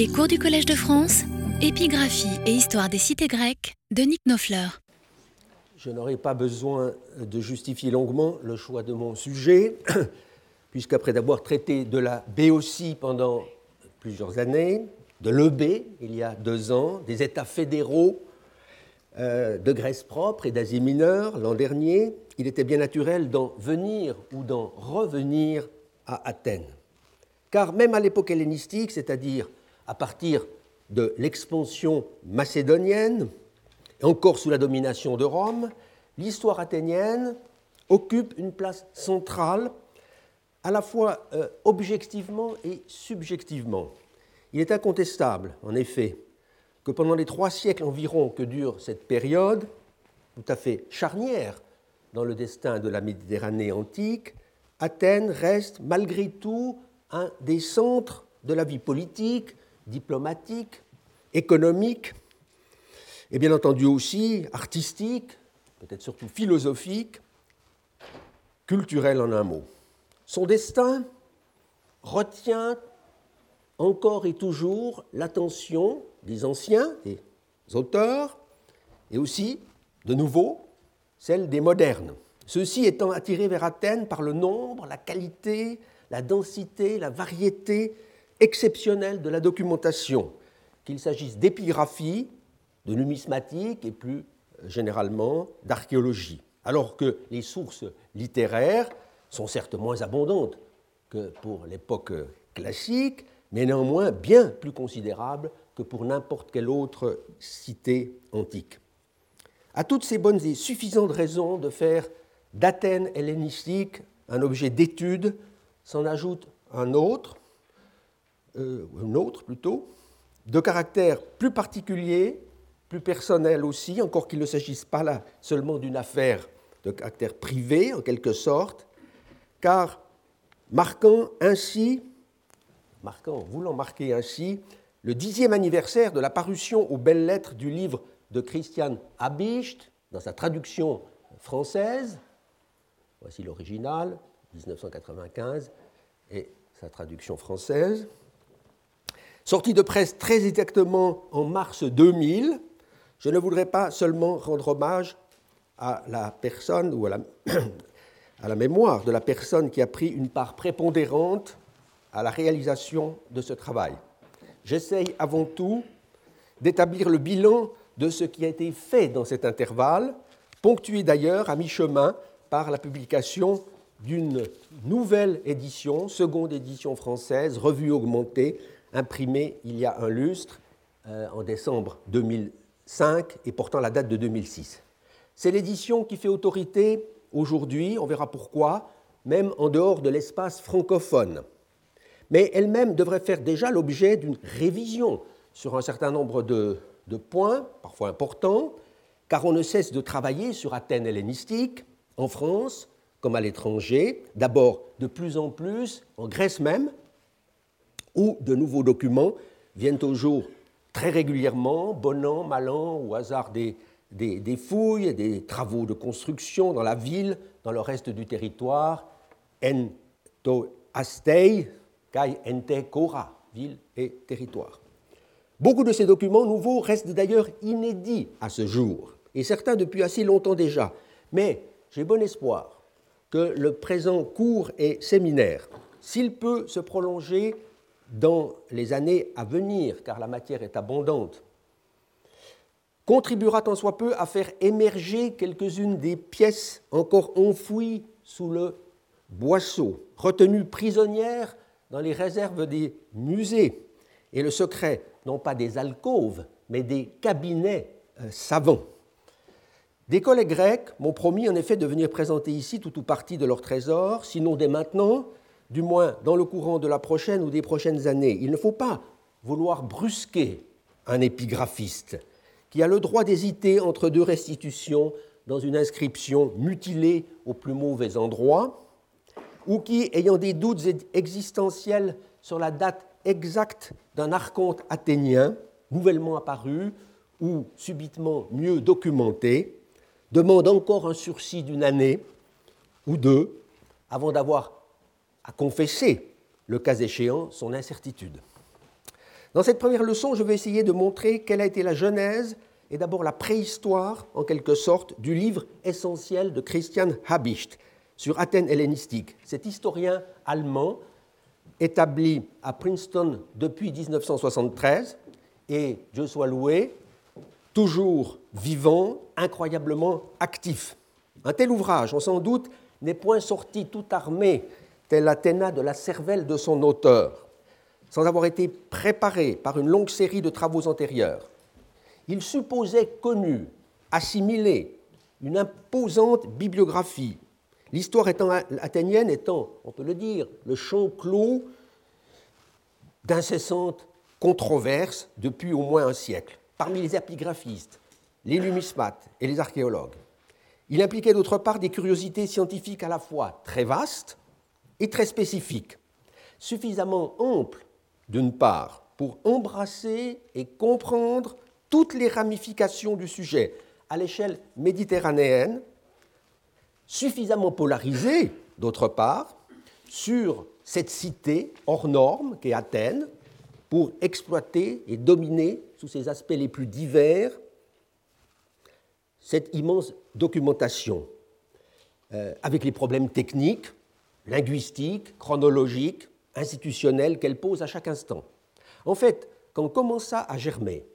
Les cours du Collège de France, épigraphie et histoire des cités grecques de Nick Nofleur. Je n'aurai pas besoin de justifier longuement le choix de mon sujet, puisqu'après d'avoir traité de la Béotie pendant plusieurs années, de l'EB il y a deux ans, des États fédéraux euh, de Grèce propre et d'Asie mineure l'an dernier, il était bien naturel d'en venir ou d'en revenir à Athènes. Car même à l'époque hellénistique, c'est-à-dire à partir de l'expansion macédonienne, encore sous la domination de Rome, l'histoire athénienne occupe une place centrale à la fois euh, objectivement et subjectivement. Il est incontestable, en effet, que pendant les trois siècles environ que dure cette période, tout à fait charnière dans le destin de la Méditerranée antique, Athènes reste malgré tout un des centres de la vie politique, diplomatique, économique, et bien entendu aussi artistique, peut-être surtout philosophique, culturel en un mot. Son destin retient encore et toujours l'attention des anciens, des auteurs, et aussi, de nouveau, celle des modernes. Ceux-ci étant attirés vers Athènes par le nombre, la qualité, la densité, la variété exceptionnelle de la documentation, qu'il s'agisse d'épigraphie, de numismatique et plus généralement d'archéologie. Alors que les sources littéraires sont certes moins abondantes que pour l'époque classique, mais néanmoins bien plus considérable que pour n'importe quelle autre cité antique. À toutes ces bonnes et suffisantes raisons de faire d'Athènes hellénistique un objet d'étude, s'en ajoute un autre, euh, un autre plutôt, de caractère plus particulier, plus personnel aussi, encore qu'il ne s'agisse pas là seulement d'une affaire de caractère privé en quelque sorte, car marquant ainsi marquant, voulant marquer ainsi le dixième anniversaire de la parution aux belles lettres du livre de Christian Habicht dans sa traduction française. Voici l'original, 1995, et sa traduction française. Sorti de presse très exactement en mars 2000, je ne voudrais pas seulement rendre hommage à la personne ou à la, à la mémoire de la personne qui a pris une part prépondérante à la réalisation de ce travail. J'essaye avant tout d'établir le bilan de ce qui a été fait dans cet intervalle, ponctué d'ailleurs à mi-chemin par la publication d'une nouvelle édition, seconde édition française, revue augmentée, imprimée il y a un lustre, euh, en décembre 2005 et portant la date de 2006. C'est l'édition qui fait autorité aujourd'hui, on verra pourquoi, même en dehors de l'espace francophone mais elle-même devrait faire déjà l'objet d'une révision sur un certain nombre de, points, parfois importants, car on ne cesse de travailler sur Athènes hellénistique, en France comme à l'étranger, d'abord de plus en plus, en Grèce même, où de nouveaux documents viennent au jour très régulièrement, bon an, mal an, au hasard des, fouilles, des travaux de construction dans la ville, dans le reste du territoire, en to astei, Kai Ente Kora, ville et territoire. Beaucoup de ces documents nouveaux restent d'ailleurs inédits à ce jour, et certains depuis assez longtemps déjà. Mais j'ai bon espoir que le présent cours et séminaire, s'il peut se prolonger dans les années à venir, car la matière est abondante, contribuera tant soit peu à faire émerger quelques-unes des pièces encore enfouies sous le boisseau, retenues prisonnières dans les réserves des musées et le secret non pas des alcôves, mais des cabinets euh, savants. Des collègues grecs m'ont promis en effet de venir présenter ici tout ou partie de leurs trésors, sinon dès maintenant, du moins dans le courant de la prochaine ou des prochaines années. Il ne faut pas vouloir brusquer un épigraphiste qui a le droit d'hésiter entre deux restitutions dans une inscription mutilée au plus mauvais endroit, ou qui, ayant des doutes existentiels sur la date exacte d'un archonte athénien, nouvellement apparu ou subitement mieux documenté, demande encore un sursis d'une année ou deux avant d'avoir à confesser, le cas échéant, son incertitude. Dans cette première leçon, je vais essayer de montrer quelle a été la genèse et d'abord la préhistoire, en quelque sorte, du livre essentiel de Christian Habicht sur Athènes hellénistiques. Cet historien allemand, établi à Princeton depuis 1973, et Dieu soit loué, toujours vivant, incroyablement actif. Un tel ouvrage, on s'en doute, n'est point sorti tout armé, tel Athéna de la cervelle de son auteur, sans avoir été préparé par une longue série de travaux antérieurs. Il supposait connu, assimilé, une imposante bibliographie, l'histoire athénienne étant, on peut le dire, le champ clos d'incessantes controverses depuis au moins un siècle, parmi les épigraphistes, les numismates et les archéologues. Il impliquait d'autre part des curiosités scientifiques à la fois très vastes et très spécifiques, suffisamment amples d'une part pour embrasser et comprendre toutes les ramifications du sujet à l'échelle méditerranéenne, suffisamment polarisées d'autre part sur cette cité hors norme qu'est Athènes pour exploiter et dominer sous ses aspects les plus divers cette immense documentation, euh, avec les problèmes techniques, linguistiques, chronologiques, institutionnels qu'elle pose à chaque instant. En fait, quand commença à germer,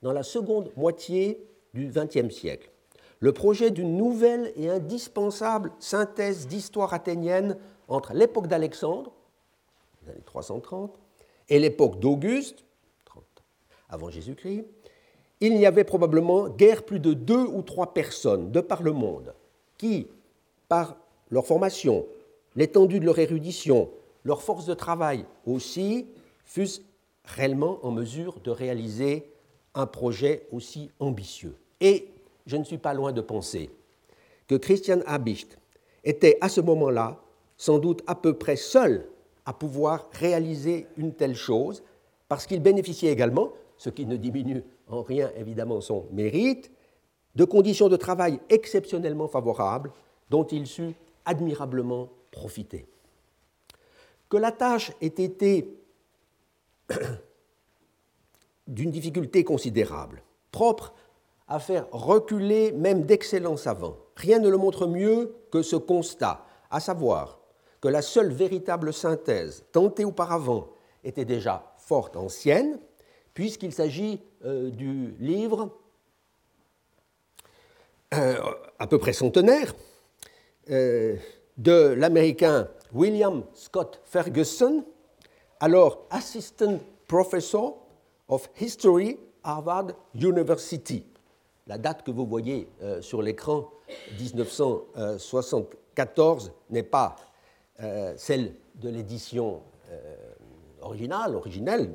dans la seconde moitié du XXe siècle, le projet d'une nouvelle et indispensable synthèse d'histoire athénienne entre l'époque d'Alexandre, les années 330, et l'époque d'Auguste, avant Jésus-Christ, il n'y avait probablement guère plus de deux ou trois personnes de par le monde qui, par leur formation, l'étendue de leur érudition, leur force de travail aussi, fussent réellement en mesure de réaliser un projet aussi ambitieux. Et je ne suis pas loin de penser que Christian Habicht était à ce moment-là sans doute à peu près seul à pouvoir réaliser une telle chose, parce qu'il bénéficiait également, ce qui ne diminue en rien évidemment son mérite, de conditions de travail exceptionnellement favorables dont il sut admirablement profiter. Que la tâche ait été d'une difficulté considérable, propre à faire reculer même d'excellents savants, rien ne le montre mieux que ce constat, à savoir que la seule véritable synthèse tentée auparavant était déjà fort ancienne, puisqu'il s'agit euh, du livre euh, à peu près centenaire euh, de l'américain William Scott Ferguson, alors Assistant Professor of History, Harvard University. La date que vous voyez sur l'écran, 1974, n'est pas euh, celle de l'édition euh, originale, originelle,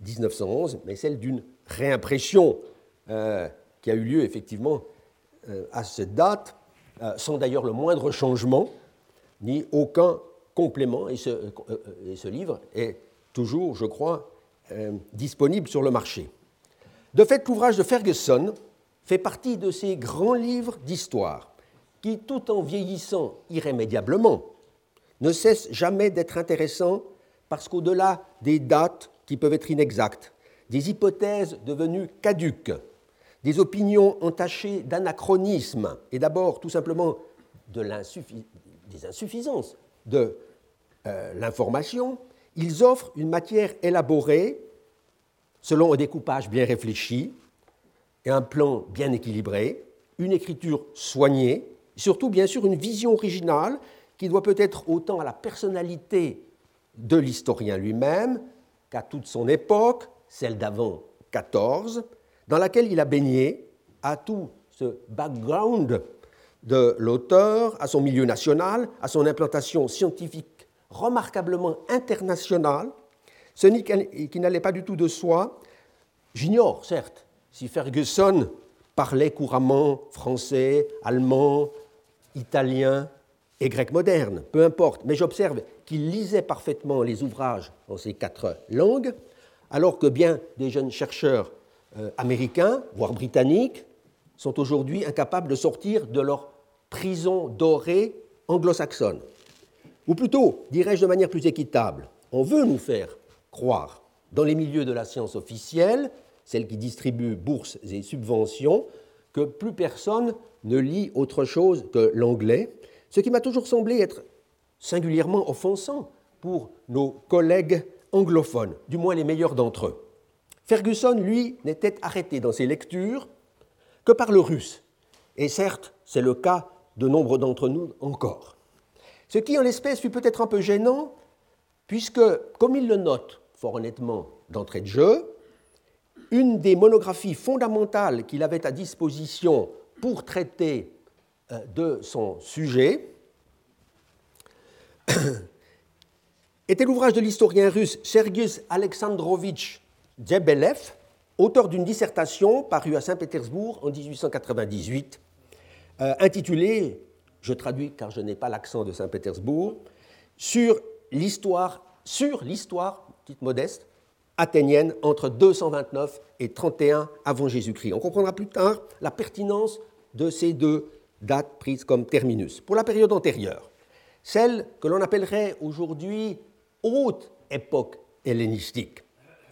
1911, euh, mais celle d'une réimpression qui a eu lieu effectivement à cette date, sans d'ailleurs le moindre changement, ni aucun complément. Et ce, ce livre est toujours, je crois, disponible sur le marché. De fait, l'ouvrage de Ferguson fait partie de ces grands livres d'histoire qui, tout en vieillissant irrémédiablement, ne cesse jamais d'être intéressant parce qu'au-delà des dates qui peuvent être inexactes, des hypothèses devenues caduques, des opinions entachées d'anachronisme et d'abord tout simplement de des insuffisances de euh, l'information, ils offrent une matière élaborée selon un découpage bien réfléchi et un plan bien équilibré, une écriture soignée surtout, bien sûr, une vision originale qui doit peut-être autant à la personnalité de l'historien lui-même qu'à toute son époque, celle d'avant 14, dans laquelle il a baigné, à tout ce background de l'auteur, à son milieu national, à son implantation scientifique remarquablement internationale, ce qui n'allait pas du tout de soi. J'ignore, certes, si Ferguson parlait couramment français, allemand, italien et grec moderne, peu importe, mais j'observe qu'il lisait parfaitement les ouvrages en ces quatre langues, alors que bien des jeunes chercheurs américains, voire britanniques, sont aujourd'hui incapables de sortir de leur prison dorée anglo-saxonne. Ou plutôt, dirais-je de manière plus équitable, on veut nous faire croire dans les milieux de la science officielle, celle qui distribue bourses et subventions, que plus personne ne lit autre chose que l'anglais, ce qui m'a toujours semblé être singulièrement offensant pour nos collègues anglophones, du moins les meilleurs d'entre eux. Ferguson, lui, n'était arrêté dans ses lectures que par le russe, et certes, c'est le cas de nombre d'entre nous encore. Ce qui, en l'espèce, fut peut-être un peu gênant, puisque, comme il le note fort honnêtement d'entrée de jeu, une des monographies fondamentales qu'il avait à disposition pour traiter euh, de son sujet était l'ouvrage de l'historien russe Sergius Alexandrovitch Djebelev, auteur d'une dissertation parue à Saint-Pétersbourg en 1898, euh, intitulée, je traduis car je n'ai pas l'accent de Saint-Pétersbourg, sur l'histoire, sur l'histoire, petite modeste, athénienne entre 229 et 31 avant Jésus-Christ. On comprendra plus tard la pertinence de ces deux dates prises comme terminus. Pour la période antérieure, celle que l'on appellerait aujourd'hui haute époque hellénistique,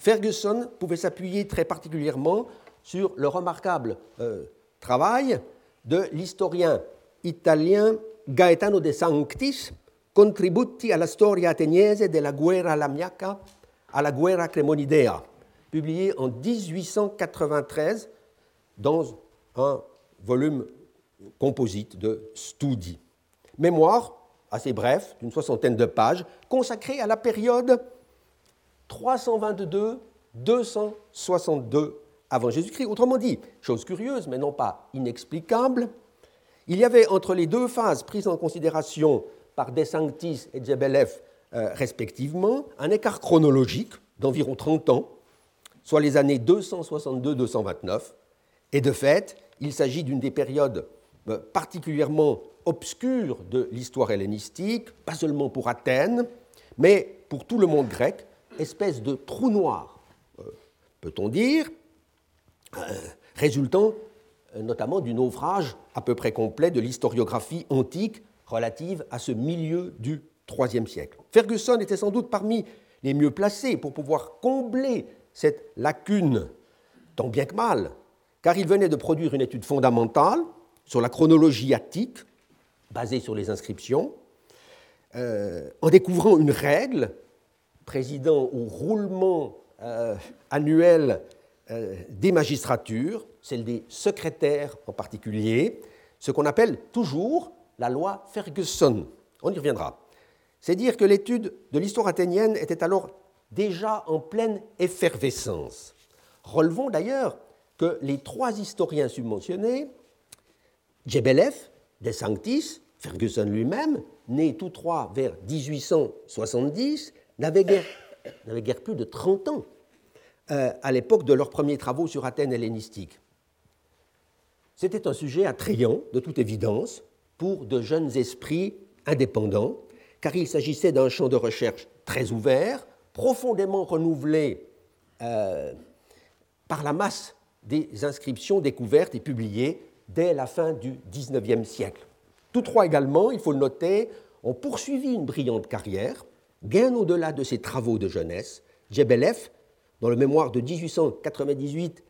Ferguson pouvait s'appuyer très particulièrement sur le remarquable euh, travail de l'historien italien Gaetano de Sanctis, Contributi alla storia ateniese della guerra lamiaca à la Guerra Cremonidea, publié en 1893 dans un volume composite de studi. Mémoire assez bref, d'une soixantaine de pages, consacré à la période 322-262 avant Jésus-Christ. Autrement dit, chose curieuse, mais non pas inexplicable, il y avait entre les deux phases prises en considération par De Sanctis et Djebelev euh, respectivement, un écart chronologique d'environ 30 ans, soit les années 262-229, et de fait, il s'agit d'une des périodes euh, particulièrement obscures de l'histoire hellénistique, pas seulement pour Athènes, mais pour tout le monde grec, espèce de trou noir, euh, peut-on dire, résultant notamment du naufrage à peu près complet de l'historiographie antique relative à ce milieu du IIIe siècle. Ferguson était sans doute parmi les mieux placés pour pouvoir combler cette lacune, tant bien que mal, car il venait de produire une étude fondamentale sur la chronologie attique, basée sur les inscriptions, euh, en découvrant une règle présidant au roulement euh, annuel euh, des magistratures, celle des secrétaires en particulier, ce qu'on appelle toujours la loi Ferguson. On y reviendra. C'est dire que l'étude de l'histoire athénienne était alors déjà en pleine effervescence. Relevons d'ailleurs que les trois historiens submentionnés, Djebelev, De Sanctis, Ferguson lui-même, nés tous trois vers 1870, n'avaient guère, plus de 30 ans euh, à l'époque de leurs premiers travaux sur Athènes hellénistique. C'était un sujet attrayant, de toute évidence, pour de jeunes esprits indépendants car il s'agissait d'un champ de recherche très ouvert, profondément renouvelé euh, par la masse des inscriptions découvertes et publiées dès la fin du XIXe siècle. Tous trois également, il faut le noter, ont poursuivi une brillante carrière, bien au-delà de ses travaux de jeunesse. Djebelev, dans le mémoire de 1898,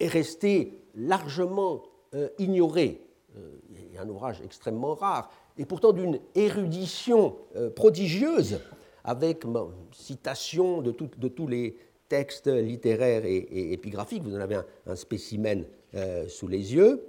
est resté largement euh, ignoré. Euh, il un ouvrage extrêmement rare, et pourtant d'une érudition euh, prodigieuse, avec citation de, tous les textes littéraires et, épigraphiques, vous en avez un, spécimen euh, sous les yeux,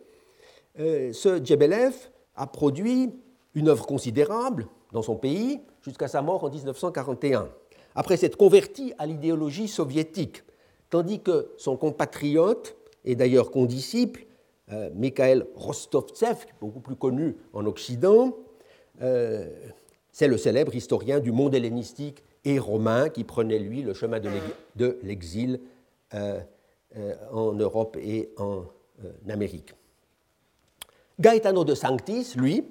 ce Djebelev a produit une œuvre considérable dans son pays jusqu'à sa mort en 1941, après s'être converti à l'idéologie soviétique, tandis que son compatriote, et d'ailleurs condisciple, euh, Mikhail Rostovtsev, beaucoup plus connu en Occident, euh, c'est le célèbre historien du monde hellénistique et romain qui prenait, lui, le chemin de l'exil euh, en Europe et en Amérique. Gaetano de Sanctis, lui,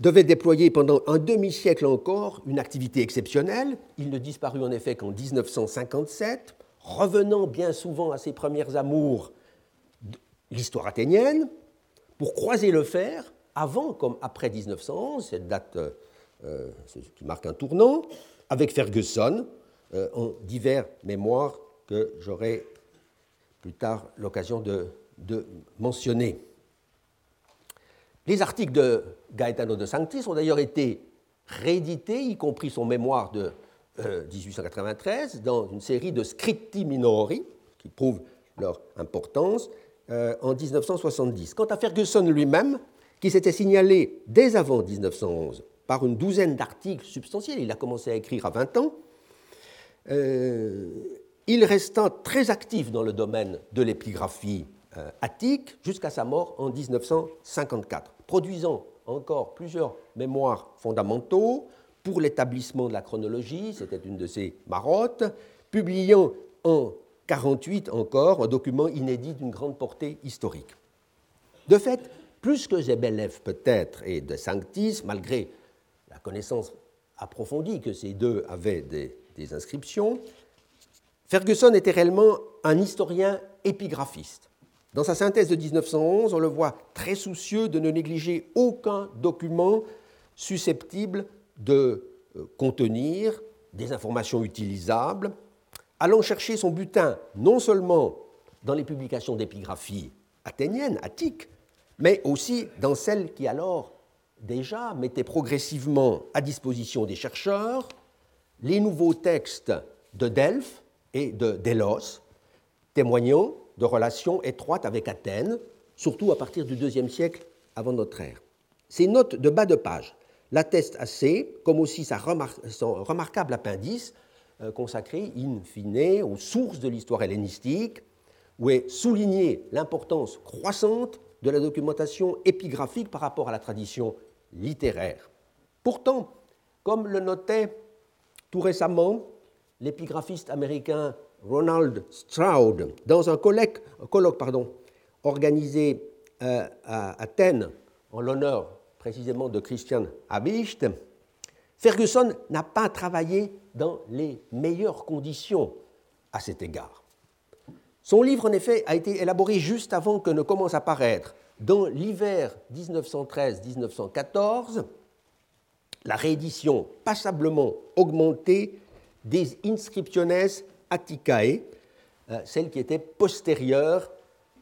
devait déployer pendant un demi-siècle encore une activité exceptionnelle. Il ne disparut en effet qu'en 1957, revenant bien souvent à ses premières amours l'histoire athénienne pour croiser le fer avant comme après 1911, cette date euh, qui marque un tournant, avec Ferguson, en divers mémoires que j'aurai plus tard l'occasion de, mentionner. Les articles de Gaetano de Sanctis ont d'ailleurs été réédités, y compris son mémoire de 1893, dans une série de scripti minori, qui prouvent leur importance, en 1970. Quant à Ferguson lui-même, qui s'était signalé dès avant 1911 par une douzaine d'articles substantiels, il a commencé à écrire à 20 ans, euh, il resta très actif dans le domaine de l'épigraphie euh, attique jusqu'à sa mort en 1954, produisant encore plusieurs mémoires fondamentaux pour l'établissement de la chronologie, c'était une de ses marottes, publiant en 1948 encore un document inédit d'une grande portée historique. De fait, plus que Zebelev peut-être et de Sanctis, malgré la connaissance approfondie que ces deux avaient des, inscriptions, Ferguson était réellement un historien épigraphiste. Dans sa synthèse de 1911, on le voit très soucieux de ne négliger aucun document susceptible de euh, contenir des informations utilisables, allant chercher son butin non seulement dans les publications d'épigraphie athéniennes, attiques, mais aussi dans celles qui alors déjà mettaient progressivement à disposition des chercheurs les nouveaux textes de Delphes et de Délos, témoignant de relations étroites avec Athènes, surtout à partir du IIe siècle avant notre ère. Ces notes de bas de page l'attestent assez, comme aussi son remarquable appendice euh, consacré in fine aux sources de l'histoire hellénistique, où est soulignée l'importance croissante de la documentation épigraphique par rapport à la tradition littéraire. Pourtant, comme le notait tout récemment l'épigraphiste américain Ronald Stroud dans un colloque, organisé euh, à Athènes en l'honneur précisément de Christian Habicht, Ferguson n'a pas travaillé dans les meilleures conditions à cet égard. Son livre, en effet, a été élaboré juste avant que ne commence à paraître, dans l'hiver 1913-1914, la réédition passablement augmentée des Inscriptiones Atticae, euh, celle qui était postérieure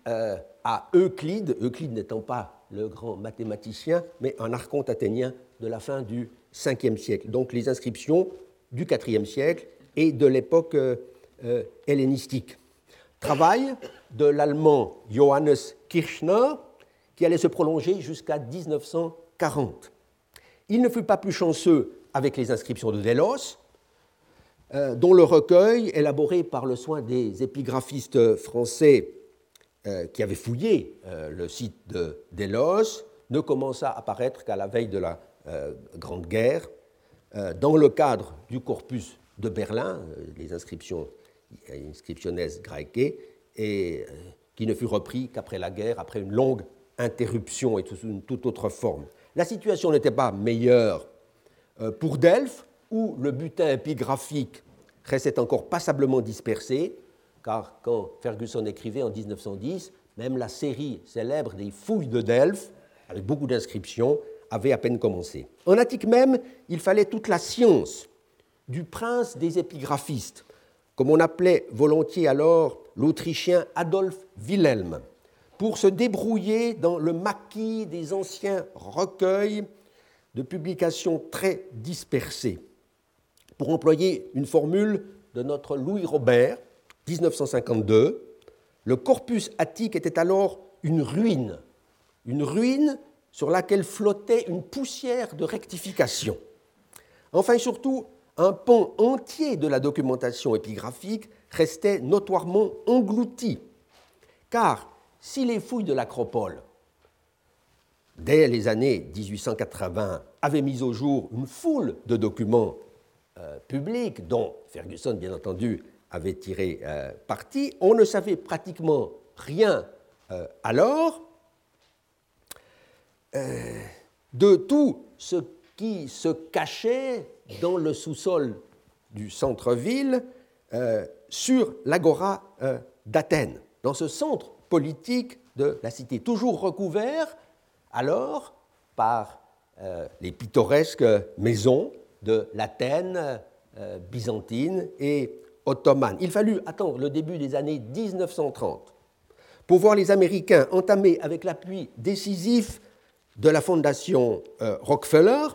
euh, à Euclide, Euclide n'étant pas le grand mathématicien, mais un archonte athénien de la fin du 5e siècle. Donc les inscriptions du 4e siècle et de l'époque euh, hellénistique travail de l'allemand Johannes Kirchner, qui allait se prolonger jusqu'à 1940. Il ne fut pas plus chanceux avec les inscriptions de Delos, dont le recueil, élaboré par le soin des épigraphistes français euh, qui avaient fouillé euh, le site de Delos, ne commença à apparaître qu'à la veille de la Grande Guerre, dans le cadre du corpus de Berlin, les inscriptions inscriptiones grecque, et euh, qui ne fut repris qu'après la guerre, après une longue interruption et sous une toute autre forme. La situation n'était pas meilleure euh, pour Delphes, où le butin épigraphique restait encore passablement dispersé, car quand Ferguson écrivait en 1910, même la série célèbre des fouilles de Delphes, avec beaucoup d'inscriptions, avait à peine commencé. En Attique même, il fallait toute la science du prince des épigraphistes, comme on appelait volontiers alors l'Autrichien Adolf Wilhelm, pour se débrouiller dans le maquis des anciens recueils de publications très dispersées. Pour employer une formule de notre Louis Robert, 1952, le corpus attique était alors une ruine, une ruine sur laquelle flottait une poussière de rectification. Enfin, surtout, un pan entier de la documentation épigraphique restait notoirement englouti, car si les fouilles de l'Acropole, dès les années 1880, avaient mis au jour une foule de documents euh, publics, dont Ferguson, bien entendu, avait tiré euh, parti, on ne savait pratiquement rien euh, alors de tout ce qui se cachait dans le sous-sol du centre-ville sur l'agora d'Athènes, dans ce centre politique de la cité, toujours recouvert alors par les pittoresques maisons de l'Athènes byzantine et ottomane. Il fallut attendre le début des années 1930 pour voir les Américains entamer avec l'appui décisif de la fondation Rockefeller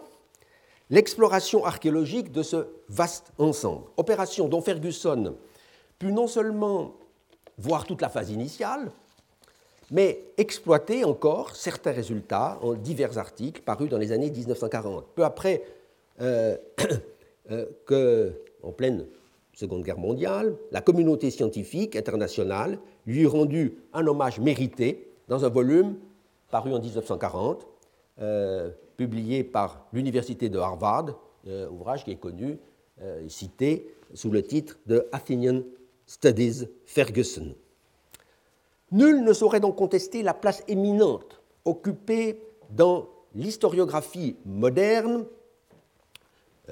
l'exploration archéologique de ce vaste ensemble. Opération dont Ferguson put non seulement voir toute la phase initiale, mais exploiter encore certains résultats en divers articles parus dans les années 1940. Peu après euh, euh, que, en pleine Seconde Guerre mondiale, la communauté scientifique internationale lui rendu un hommage mérité dans un volume paru en 1940, euh, publié par l'Université de Harvard, ouvrage qui est connu et cité sous le titre de Athenian Studies Ferguson. Nul ne saurait donc contester la place éminente occupée dans l'historiographie moderne euh,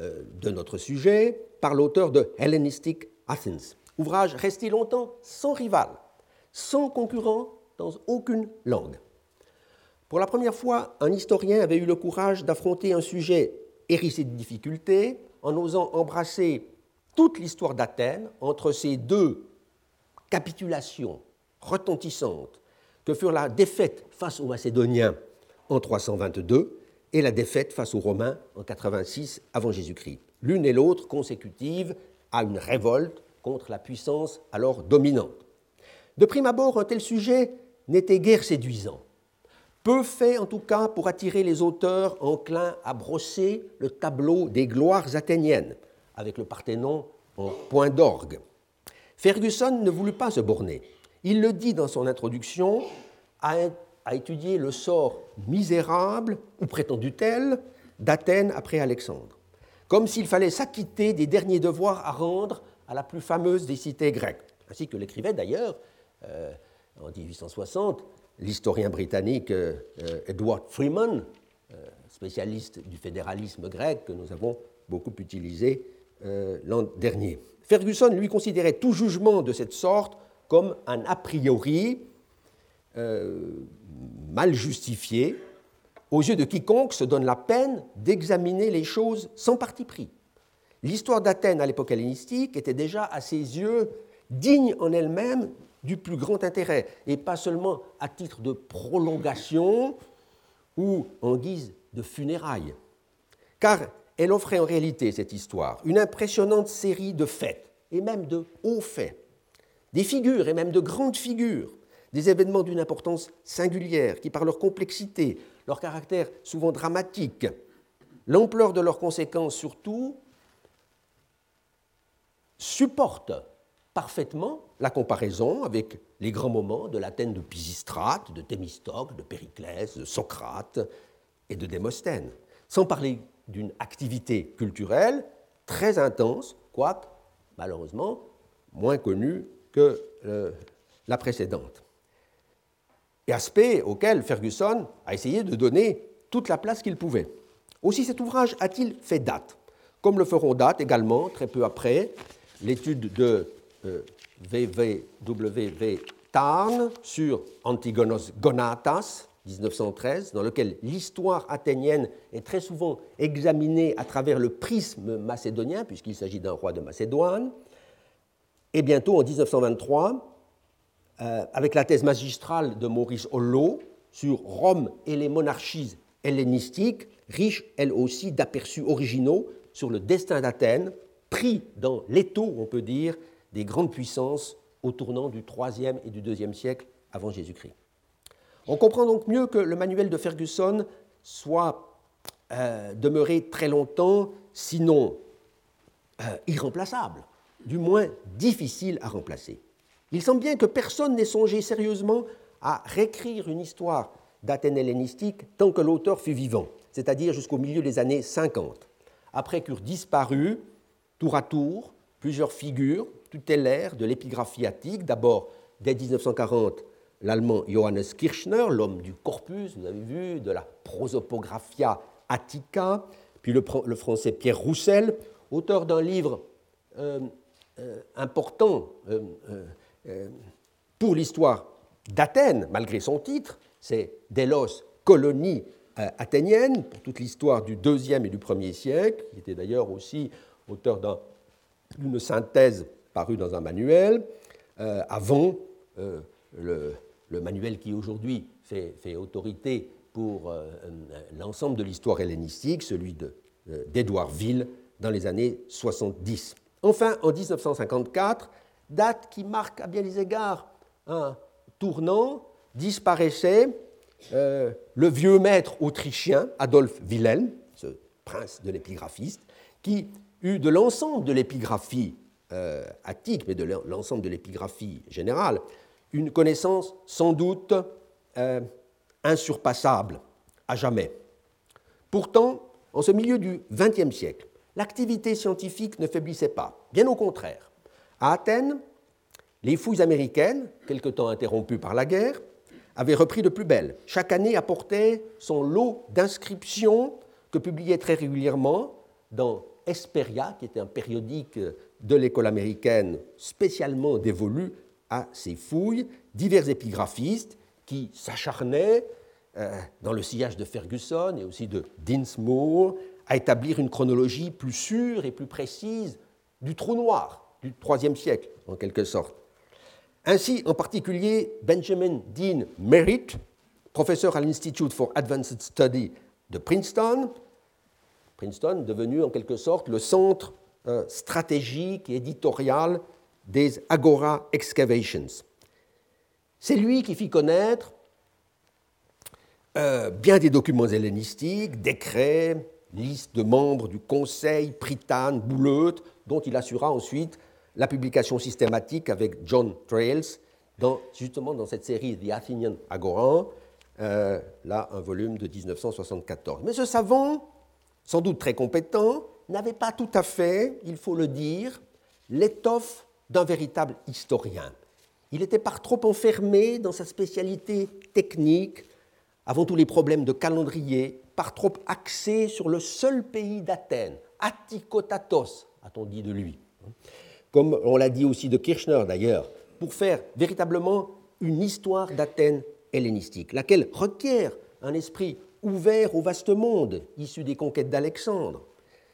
de notre sujet par l'auteur de Hellenistic Athens, ouvrage resté longtemps sans rival, sans concurrent dans aucune langue. Pour la première fois, un historien avait eu le courage d'affronter un sujet hérissé de difficultés en osant embrasser toute l'histoire d'Athènes entre ces deux capitulations retentissante que furent la défaite face aux Macédoniens en 322 et la défaite face aux Romains en 86 avant Jésus-Christ, l'une et l'autre consécutives à une révolte contre la puissance alors dominante. De prime abord, un tel sujet n'était guère séduisant, peu fait en tout cas pour attirer les auteurs enclins à brosser le tableau des gloires athéniennes, avec le Parthénon en point d'orgue. Ferguson ne voulut pas se borner. Il le dit dans son introduction, à, étudier le sort misérable, ou prétendu tel, d'Athènes après Alexandre, comme s'il fallait s'acquitter des derniers devoirs à rendre à la plus fameuse des cités grecques, ainsi que l'écrivait d'ailleurs euh, en 1860 l'historien britannique euh, Edward Freeman, euh, spécialiste du fédéralisme grec que nous avons beaucoup utilisé l'an dernier. Ferguson lui considérait tout jugement de cette sorte comme un a priori euh, mal justifié aux yeux de quiconque se donne la peine d'examiner les choses sans parti pris. L'histoire d'Athènes à l'époque hellénistique était déjà à ses yeux digne en elle-même du plus grand intérêt, et pas seulement à titre de prolongation ou en guise de funérailles. Car elle offrait en réalité, cette histoire, une impressionnante série de faits, et même de hauts faits, des figures et même de grandes figures, des événements d'une importance singulière qui, par leur complexité, leur caractère souvent dramatique, l'ampleur de leurs conséquences surtout, supportent parfaitement la comparaison avec les grands moments de l'Athènes de Pisistrate, de Thémistocle, de Périclès, de Socrate et de Démosthène, sans parler d'une activité culturelle très intense, quoique malheureusement moins connue que euh, la précédente. Et aspect auquel Ferguson a essayé de donner toute la place qu'il pouvait. Aussi cet ouvrage a-t-il fait date, comme le feront date également, très peu après, l'étude de euh, Tarn sur Antigonos Gonatas, 1913, dans lequel l'histoire athénienne est très souvent examinée à travers le prisme macédonien, puisqu'il s'agit d'un roi de Macédoine, et bientôt, en 1923, euh, avec la thèse magistrale de Maurice Hollot sur Rome et les monarchies hellénistiques, riche elle aussi d'aperçus originaux sur le destin d'Athènes, pris dans l'étau, on peut dire, des grandes puissances au tournant du IIIe et du IIe siècle avant Jésus-Christ. On comprend donc mieux que le manuel de Ferguson soit euh, demeuré très longtemps, sinon euh, irremplaçable, du moins difficile à remplacer. Il semble bien que personne n'ait songé sérieusement à réécrire une histoire d'Athènes hellénistique tant que l'auteur fut vivant, c'est-à-dire jusqu'au milieu des années 50, après qu'eurent disparu, tour à tour, plusieurs figures tutélaires de l'épigraphie attique, d'abord dès 1940 l'allemand Johannes Kirchner, l'homme du corpus, vous avez vu, de la prosopographia attica, puis le, français Pierre Roussel, auteur d'un livre euh, euh, important euh, euh, pour l'histoire d'Athènes, malgré son titre, c'est Delos, colonie athénienne, pour toute l'histoire du deuxième et du premier siècle. Il était d'ailleurs aussi auteur d'un d'une synthèse parue dans un manuel, avant le, manuel qui aujourd'hui fait, fait, autorité pour l'ensemble de l'histoire hellénistique, celui d'Édouard Ville dans les années 70. Enfin, en 1954, date qui marque à bien des égards un tournant, disparaissait euh, le vieux maître autrichien Adolf Wilhelm, ce prince de l'épigraphiste, qui eut de l'ensemble de l'épigraphie euh, attique, mais de l'ensemble de l'épigraphie générale, une connaissance sans doute euh, insurpassable à jamais. Pourtant, en ce milieu du XXe siècle, l'activité scientifique ne faiblissait pas, bien au contraire. À Athènes, les fouilles américaines, quelque temps interrompues par la guerre, avaient repris de plus belle. Chaque année apportait son lot d'inscriptions que publiait très régulièrement dans Esperia, qui était un périodique de l'école américaine spécialement dévolu à ces fouilles, divers épigraphistes qui s'acharnaient, euh, dans le sillage de Ferguson et aussi de Dinsmore, à établir une chronologie plus sûre et plus précise du trou noir du IIIe siècle, en quelque sorte. Ainsi, en particulier, Benjamin Dean Merritt, professeur à l'Institute for Advanced Study de Princeton, Princeton devenu en quelque sorte le centre euh, stratégique et éditorial des Agora Excavations. C'est lui qui fit connaître euh, bien des documents hellénistiques, décrets, listes de membres du Conseil, Prytane, Bouleut, dont il assura ensuite la publication systématique avec John Trails, dans, justement dans cette série The Athenian Agora, euh, là un volume de 1974. Mais ce savant, sans doute très compétent, n'avait pas tout à fait, il faut le dire, l'étoffe d'un véritable historien. Il était par trop enfermé dans sa spécialité technique, avant tous les problèmes de calendrier, par trop axé sur le seul pays d'Athènes, Atikotatos, a-t-on dit de lui comme on l'a dit aussi de Kirchner d'ailleurs, pour faire véritablement une histoire d'Athènes hellénistique, laquelle requiert un esprit ouvert au vaste monde issu des conquêtes d'Alexandre.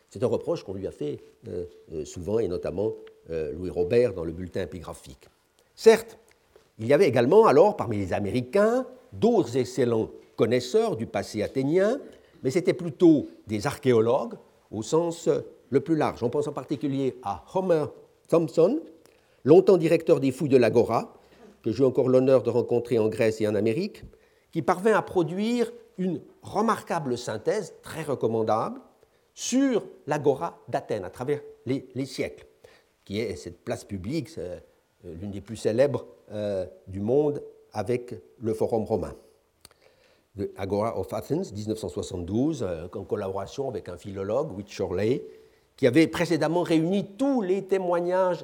C'est un reproche qu'on lui a fait euh, euh, souvent, et notamment euh, Louis Robert dans le bulletin épigraphique. Certes, il y avait également alors parmi les Américains d'autres excellents connaisseurs du passé athénien, mais c'était plutôt des archéologues au sens le plus large. On pense en particulier à Homer Thompson, longtemps directeur des fouilles de l'Agora, que j'ai encore l'honneur de rencontrer en Grèce et en Amérique, qui parvint à produire une remarquable synthèse, très recommandable, sur l'Agora d'Athènes à travers les, siècles, qui est cette place publique, euh, l'une des plus célèbres euh, du monde avec le Forum romain. The Agora of Athens, 1972, euh, en collaboration avec un philologue, Whit Shorley, qui avait précédemment réuni tous les témoignages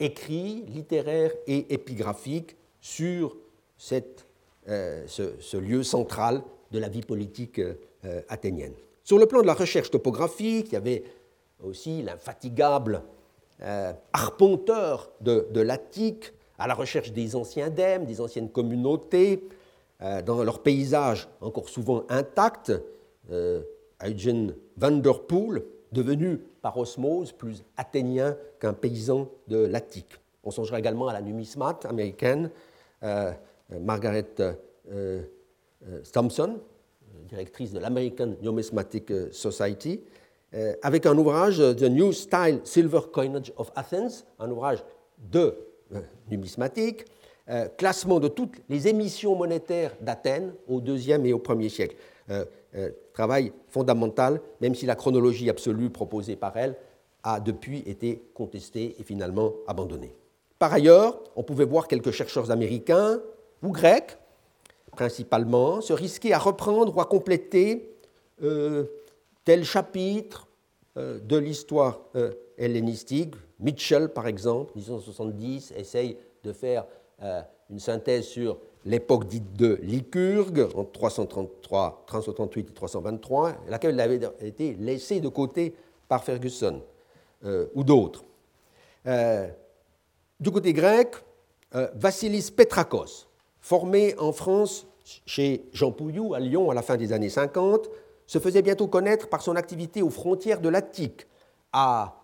écrits, littéraires et épigraphiques sur cette, euh, ce, lieu central de la vie politique euh, athénienne. Sur le plan de la recherche topographique, il y avait aussi l'infatigable euh, arpenteur de, de à la recherche des anciens dèmes, des anciennes communautés, dans leurs paysages encore souvent intacts. Eugen van der Poel, devenu par osmose plus athénien qu'un paysan de l'Attique. On songera également à la numismate américaine, euh, Margaret euh, euh, Thompson, directrice de l'American Numismatic Society, avec un ouvrage The New Style Silver Coinage of Athens, un ouvrage de numismatique, classement de toutes les émissions monétaires d'Athènes au deuxième et au premier siècle. Euh, travail fondamental, même si la chronologie absolue proposée par elle a depuis été contestée et finalement abandonnée. Par ailleurs, on pouvait voir quelques chercheurs américains ou grecs, principalement, se risquer à reprendre ou à compléter euh, tel chapitre euh, de l'histoire hellénistique. Mitchell, par exemple, 1970, essaye de faire une synthèse sur l'époque dite de Lycurgue, en 333, 338 et 323, laquelle avait été laissée de côté par Ferguson euh, ou d'autres. Euh, du côté grec, euh, Vassilis Petrakos, formé en France chez Jean Pouillou à Lyon à la fin des années 50, se faisait bientôt connaître par son activité aux frontières de l'Attique, à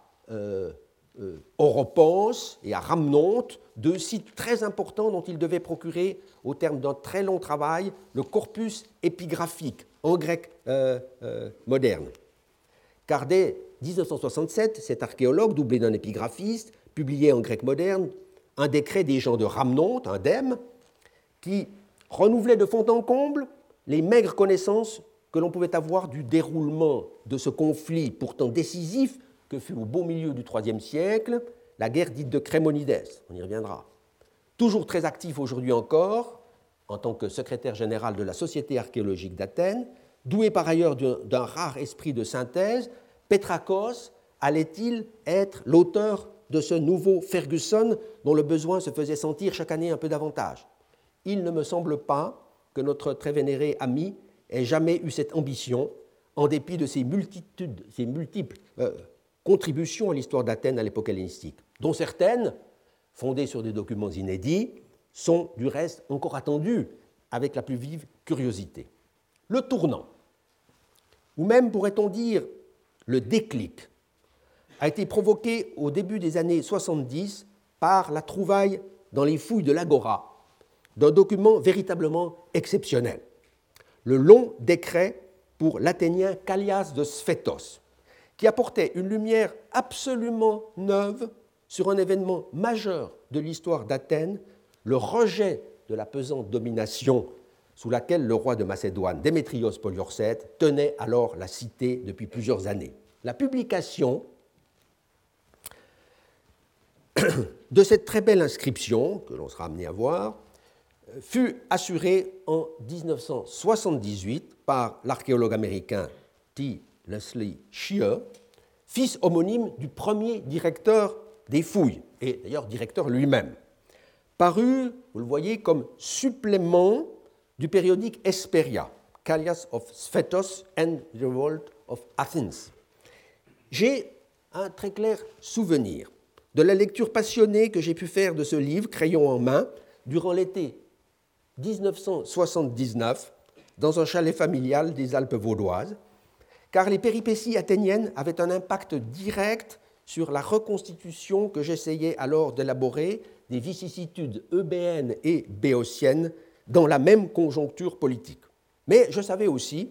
euh, Oropos et à Ramnonte, deux sites très importants dont il devait procurer, au terme d'un très long travail, le corpus épigraphique en grec euh, euh, moderne. Car dès 1967, cet archéologue, doublé d'un épigraphiste, publiait en grec moderne un décret des gens de Ramnonte, un dème, qui renouvelait de fond en comble les maigres connaissances que l'on pouvait avoir du déroulement de ce conflit pourtant décisif que fut au beau milieu du IIIe siècle la guerre dite de Crémonides. On y reviendra. Toujours très actif aujourd'hui encore, en tant que secrétaire général de la Société archéologique d'Athènes, doué par ailleurs d'un rare esprit de synthèse, Petrakos allait-il être l'auteur de ce nouveau Ferguson dont le besoin se faisait sentir chaque année un peu davantage? Il ne me semble pas que notre très vénéré ami ait jamais eu cette ambition, en dépit de ses, multitudes, ses multiples euh, contributions à l'histoire d'Athènes à l'époque hellénistique, dont certaines, fondées sur des documents inédits, sont du reste encore attendues avec la plus vive curiosité. Le tournant, ou même pourrait-on dire le déclic, a été provoqué au début des années 70 par la trouvaille dans les fouilles de l'Agora d'un document véritablement exceptionnel, le long décret pour l'Athénien Callias de Sphétos, qui apportait une lumière absolument neuve sur un événement majeur de l'histoire d'Athènes, le rejet de la pesante domination sous laquelle le roi de Macédoine, Démétrios Poliorcète, tenait alors la cité depuis plusieurs années. La publication de cette très belle inscription, que l'on sera amené à voir, fut assurée en 1978 par l'archéologue américain T. Leslie Shear, fils homonyme du premier directeur des fouilles, et d'ailleurs directeur lui-même, paru, vous le voyez, comme supplément du périodique Esperia, Callias of Sphetos and the Revolt of Athens. J'ai un très clair souvenir de la lecture passionnée que j'ai pu faire de ce livre, crayon en main, durant l'été 1979, dans un chalet familial des Alpes vaudoises, car les péripéties athéniennes avaient un impact direct sur la reconstitution que j'essayais alors d'élaborer des vicissitudes eubéennes et béotiennes dans la même conjoncture politique. Mais je savais aussi,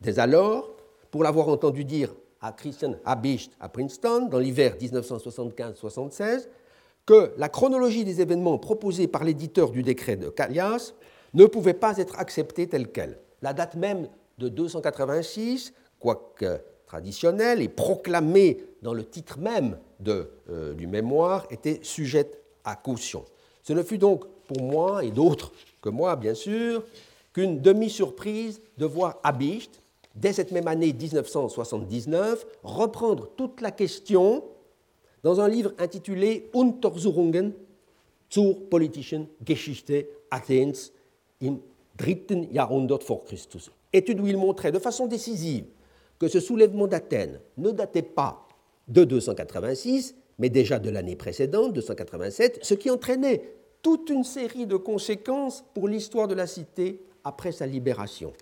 dès alors, pour l'avoir entendu dire à Christian Habicht à Princeton dans l'hiver 1975-76, que la chronologie des événements proposés par l'éditeur du décret de Callias ne pouvait pas être acceptée telle qu'elle. La date même de 286 quoique traditionnelle et proclamée dans le titre même euh, du mémoire, était sujette à caution. Ce ne fut donc pour moi, et d'autres que moi bien sûr, qu'une demi-surprise de voir Habicht, dès cette même année 1979, reprendre toute la question dans un livre intitulé Untersuchungen zur politischen Geschichte Athens im dritten Jahrhundert vor Christus. Étude où il montrait de façon décisive que ce soulèvement d'Athènes ne datait pas de 286, mais déjà de l'année précédente, 287, ce qui entraînait toute une série de conséquences pour l'histoire de la cité après sa libération.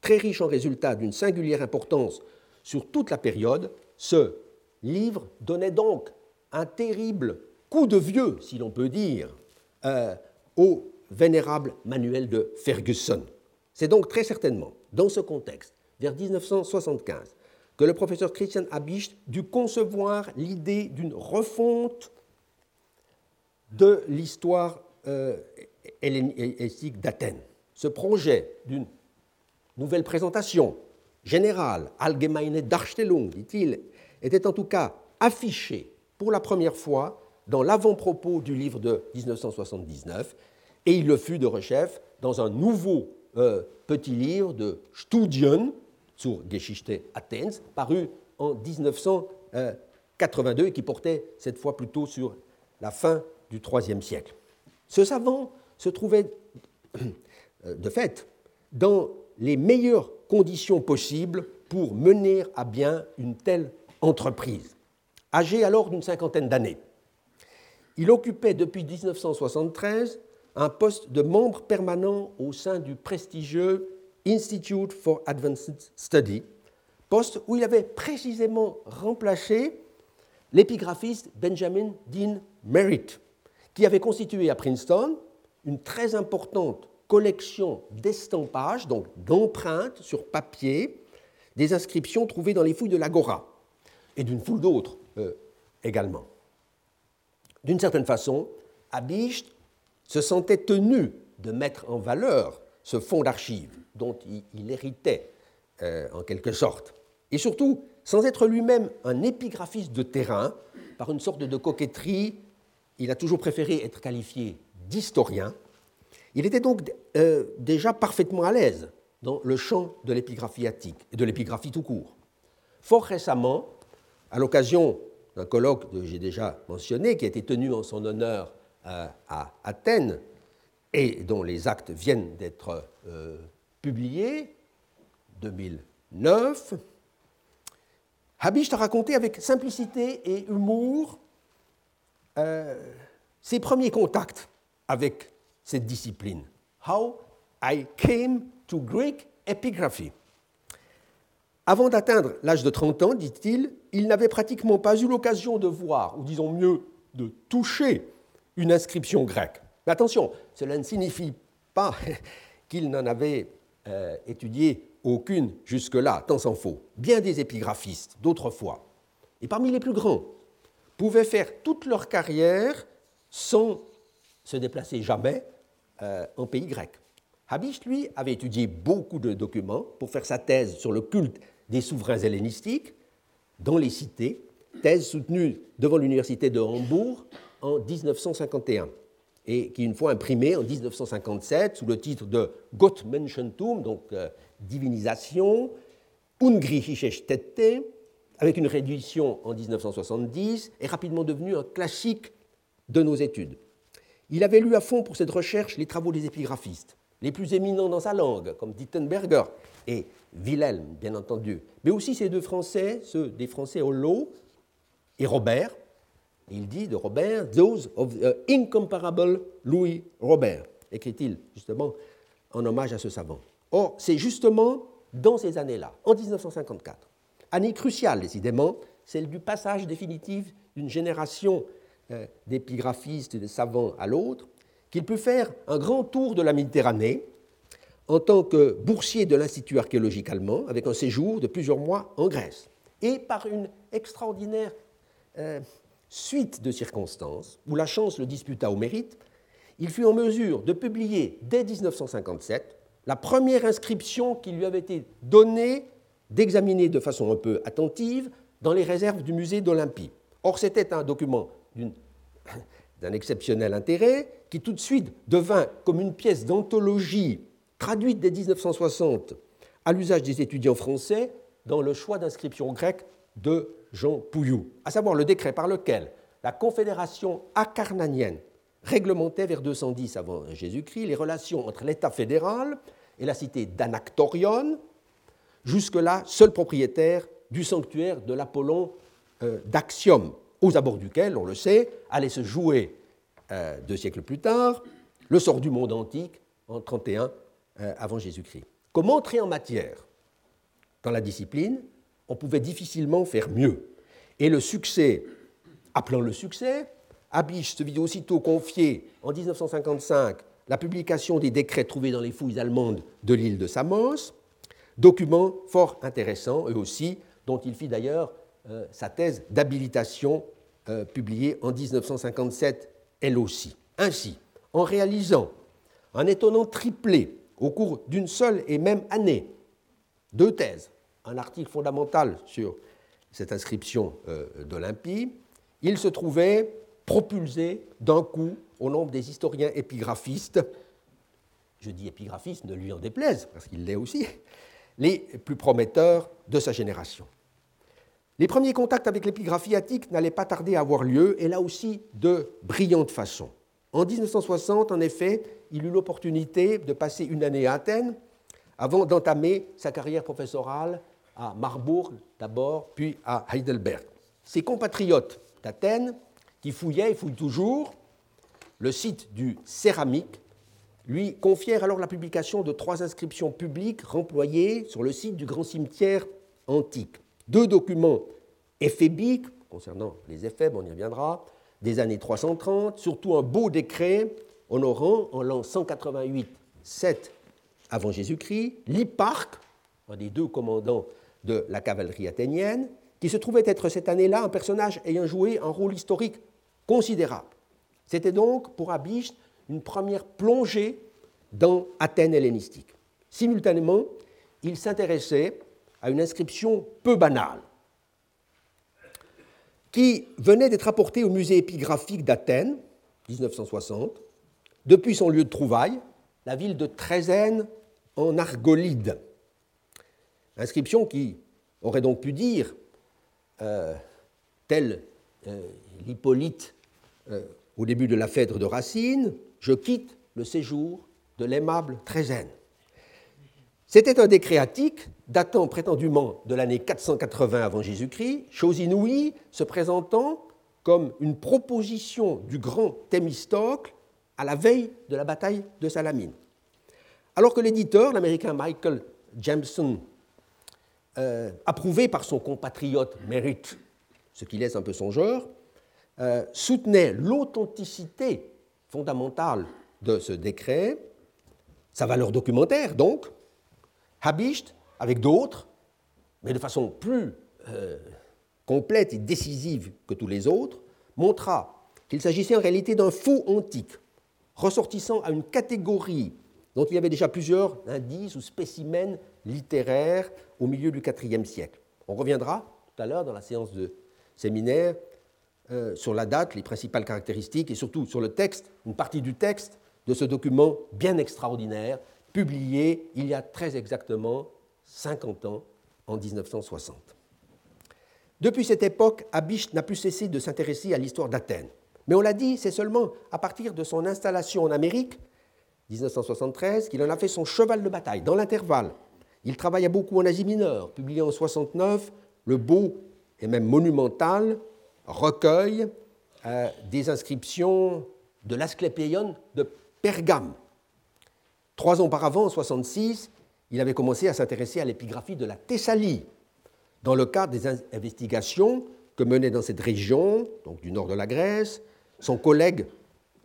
Très riche en résultats d'une singulière importance sur toute la période, ce livre donnait donc un terrible coup de vieux, si l'on peut dire, euh, au vénérable manuel de Ferguson. C'est donc très certainement dans ce contexte vers 1975, que le professeur Christian Habicht dut concevoir l'idée d'une refonte de l'histoire euh, hellénistique d'Athènes. Ce projet d'une nouvelle présentation générale, allgemeine Darstellung, dit-il, était en tout cas affiché pour la première fois dans l'avant-propos du livre de 1979, et il le fut de rechef dans un nouveau euh, petit livre de Studien, zur Geschichte Athens, paru en 1982 et qui portait cette fois plutôt sur la fin du IIIe siècle. Ce savant se trouvait de fait dans les meilleures conditions possibles pour mener à bien une telle entreprise. Âgé alors d'une cinquantaine d'années, il occupait depuis 1973 un poste de membre permanent au sein du prestigieux Institute for Advanced Study, poste où il avait précisément remplacé l'épigraphiste Benjamin Dean Merritt, qui avait constitué à Princeton une très importante collection d'estampages, donc d'empreintes sur papier, des inscriptions trouvées dans les fouilles de l'Agora, et d'une foule d'autres euh, également. D'une certaine façon, Habicht se sentait tenu de mettre en valeur ce fonds d'archives dont il, héritait euh, en quelque sorte, et surtout sans être lui-même un épigraphiste de terrain, par une sorte de coquetterie, il a toujours préféré être qualifié d'historien. Il était donc euh, déjà parfaitement à l'aise dans le champ de l'épigraphie attique et de l'épigraphie tout court. Fort récemment, à l'occasion d'un colloque que j'ai déjà mentionné, qui a été tenu en son honneur euh, à Athènes et dont les actes viennent d'être euh, publiés, 2009, Habicht a raconté avec simplicité et humour euh, ses premiers contacts avec cette discipline. How I came to Greek epigraphy. Avant d'atteindre l'âge de 30 ans, dit-il, il n'avait pratiquement pas eu l'occasion de voir, ou disons mieux, de toucher une inscription grecque. Mais attention, cela ne signifie pas qu'il n'en avait euh, étudié aucune jusque-là, tant s'en faut. Bien des épigraphistes d'autrefois, et parmi les plus grands, pouvaient faire toute leur carrière sans se déplacer jamais euh, en pays grec. Habicht, lui, avait étudié beaucoup de documents pour faire sa thèse sur le culte des souverains hellénistiques dans les cités, thèse soutenue devant l'université de Hambourg en 1951 et qui, une fois imprimée en 1957 sous le titre de Gottmenschentum, donc euh, divinisation, Ungriechische avec une réédition en 1970, est rapidement devenu un classique de nos études. Il avait lu à fond pour cette recherche les travaux des épigraphistes, les plus éminents dans sa langue, comme Dittenberger et Wilhelm, bien entendu, mais aussi ces deux Français, ceux des Français Hollo et Robert, il dit de Robert, Those of the incomparable Louis Robert, écrit-il justement en hommage à ce savant. Or, c'est justement dans ces années-là, en 1954, année cruciale décidément, celle du passage définitif d'une génération euh, d'épigraphistes et de savants à l'autre, qu'il peut faire un grand tour de la Méditerranée en tant que boursier de l'Institut archéologique allemand, avec un séjour de plusieurs mois en Grèce, et par une extraordinaire euh, suite de circonstances, où la chance le disputa au mérite, il fut en mesure de publier dès 1957 la première inscription qui lui avait été donnée d'examiner de façon un peu attentive dans les réserves du musée d'Olympie. Or, c'était un document d'un exceptionnel intérêt qui tout de suite devint comme une pièce d'anthologie traduite dès 1960 à l'usage des étudiants français dans le choix d'inscription grecque de Jean Pouillou, à savoir le décret par lequel la Confédération acarnanienne réglementait vers 210 avant Jésus-Christ les relations entre l'État fédéral et la cité d'Anactorion, jusque-là seul propriétaire du sanctuaire de l'Apollon euh, d'Axiom, aux abords duquel, on le sait, allait se jouer euh, deux siècles plus tard le sort du monde antique en 31 euh, avant Jésus-Christ. Comme entrée en matière dans la discipline, on pouvait difficilement faire mieux. Et le succès, appelant le succès, Habicht se vit aussitôt confier en 1955 la publication des décrets trouvés dans les fouilles allemandes de l'île de Samos, document fort intéressant, eux aussi, dont il fit d'ailleurs euh, sa thèse d'habilitation euh, publiée en 1957, elle aussi. Ainsi, en réalisant un étonnant triplé au cours d'une seule et même année, deux thèses, un article fondamental sur cette inscription euh, d'Olympie, il se trouvait propulsé d'un coup au nombre des historiens épigraphistes, je dis épigraphistes, ne lui en déplaise, parce qu'il l'est aussi, les plus prometteurs de sa génération. Les premiers contacts avec l'épigraphie attique n'allaient pas tarder à avoir lieu, et là aussi de brillante façon. En 1960, en effet, il eut l'opportunité de passer une année à Athènes avant d'entamer sa carrière professorale à Marbourg d'abord, puis à Heidelberg. Ses compatriotes d'Athènes, qui fouillaient et fouillent toujours, le site du céramique, lui confièrent alors la publication de trois inscriptions publiques remployées sur le site du grand cimetière antique. Deux documents éphébiques, concernant les effets, on y reviendra, des années 330, surtout un beau décret honorant en l'an 188, 7 avant Jésus-Christ, l'Hipparque, un des deux commandants de la cavalerie athénienne, qui se trouvait être cette année-là un personnage ayant joué un rôle historique considérable. C'était donc pour Abicht une première plongée dans Athènes hellénistique. Simultanément, il s'intéressait à une inscription peu banale qui venait d'être apportée au musée épigraphique d'Athènes, 1960, depuis son lieu de trouvaille, la ville de Trézène en Argolide. Inscription qui aurait donc pu dire, euh, tel euh, l'Hippolyte euh, au début de la Phèdre de Racine, je quitte le séjour de l'aimable Trézène. C'était un décret attique datant prétendument de l'année 480 avant Jésus-Christ, chose inouïe se présentant comme une proposition du grand Thémistocle à la veille de la bataille de Salamine. Alors que l'éditeur, l'américain Michael Jameson, euh, approuvé par son compatriote Merritt, ce qui laisse un peu songeur, euh, soutenait l'authenticité fondamentale de ce décret, sa valeur documentaire donc, Habicht, avec d'autres, mais de façon plus euh, complète et décisive que tous les autres, montra qu'il s'agissait en réalité d'un faux antique, ressortissant à une catégorie dont il y avait déjà plusieurs indices ou spécimens littéraires au milieu du IVe siècle. On reviendra tout à l'heure dans la séance de séminaire euh, sur la date, les principales caractéristiques et surtout sur le texte, une partie du texte de ce document bien extraordinaire, publié il y a très exactement 50 ans, en 1960. Depuis cette époque, Abish n'a plus cessé de s'intéresser à l'histoire d'Athènes. Mais on l'a dit, c'est seulement à partir de son installation en Amérique, 1973, qu'il en a fait son cheval de bataille. Dans l'intervalle, il travailla beaucoup en Asie mineure, publié en 69 le beau et même monumental recueil euh, des inscriptions de l'Asclépéion de Pergame. Trois ans auparavant, en 66, il avait commencé à s'intéresser à l'épigraphie de la Thessalie, dans le cadre des investigations que menait dans cette région, donc du nord de la Grèce, son collègue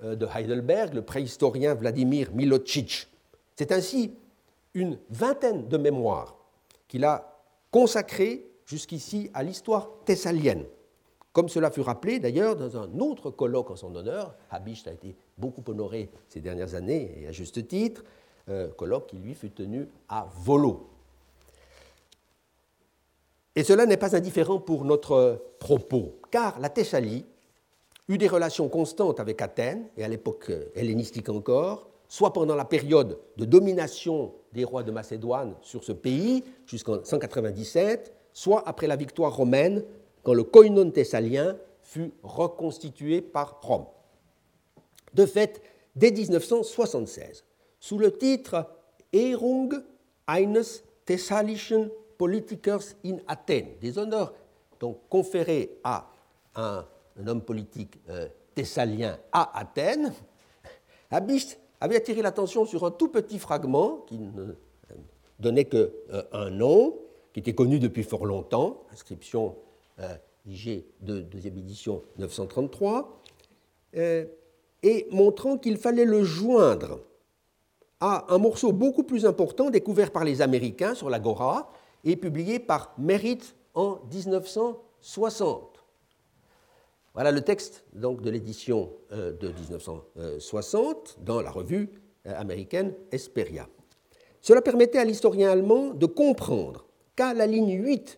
euh, de Heidelberg, le préhistorien Vladimir Milocic. C'est ainsi une vingtaine de mémoires qu'il a consacrées jusqu'ici à l'histoire thessalienne. Comme cela fut rappelé d'ailleurs dans un autre colloque en son honneur, Habicht a été beaucoup honoré ces dernières années et à juste titre, euh, colloque qui lui fut tenu à Volo. Et cela n'est pas indifférent pour notre propos, car la Thessalie eut des relations constantes avec Athènes, et à l'époque hellénistique encore, soit pendant la période de domination des rois de Macédoine sur ce pays, jusqu'en 197, soit après la victoire romaine, quand le koinon thessalien fut reconstitué par Rome. De fait, dès 1976, sous le titre Ehrung eines Thessalischen Politikers in Athènes, des honneurs donc conférés à un, homme politique euh, thessalien à Athènes, avait attiré l'attention sur un tout petit fragment qui ne donnait qu'un euh, nom, qui était connu depuis fort longtemps, inscription euh, IG de deuxième édition 933, et montrant qu'il fallait le joindre à un morceau beaucoup plus important découvert par les Américains sur l'Agora et publié par Merritt en 1960. Voilà le texte donc, de l'édition euh, de 1960 dans la revue euh, américaine Esperia. Cela permettait à l'historien allemand de comprendre qu'à la ligne 8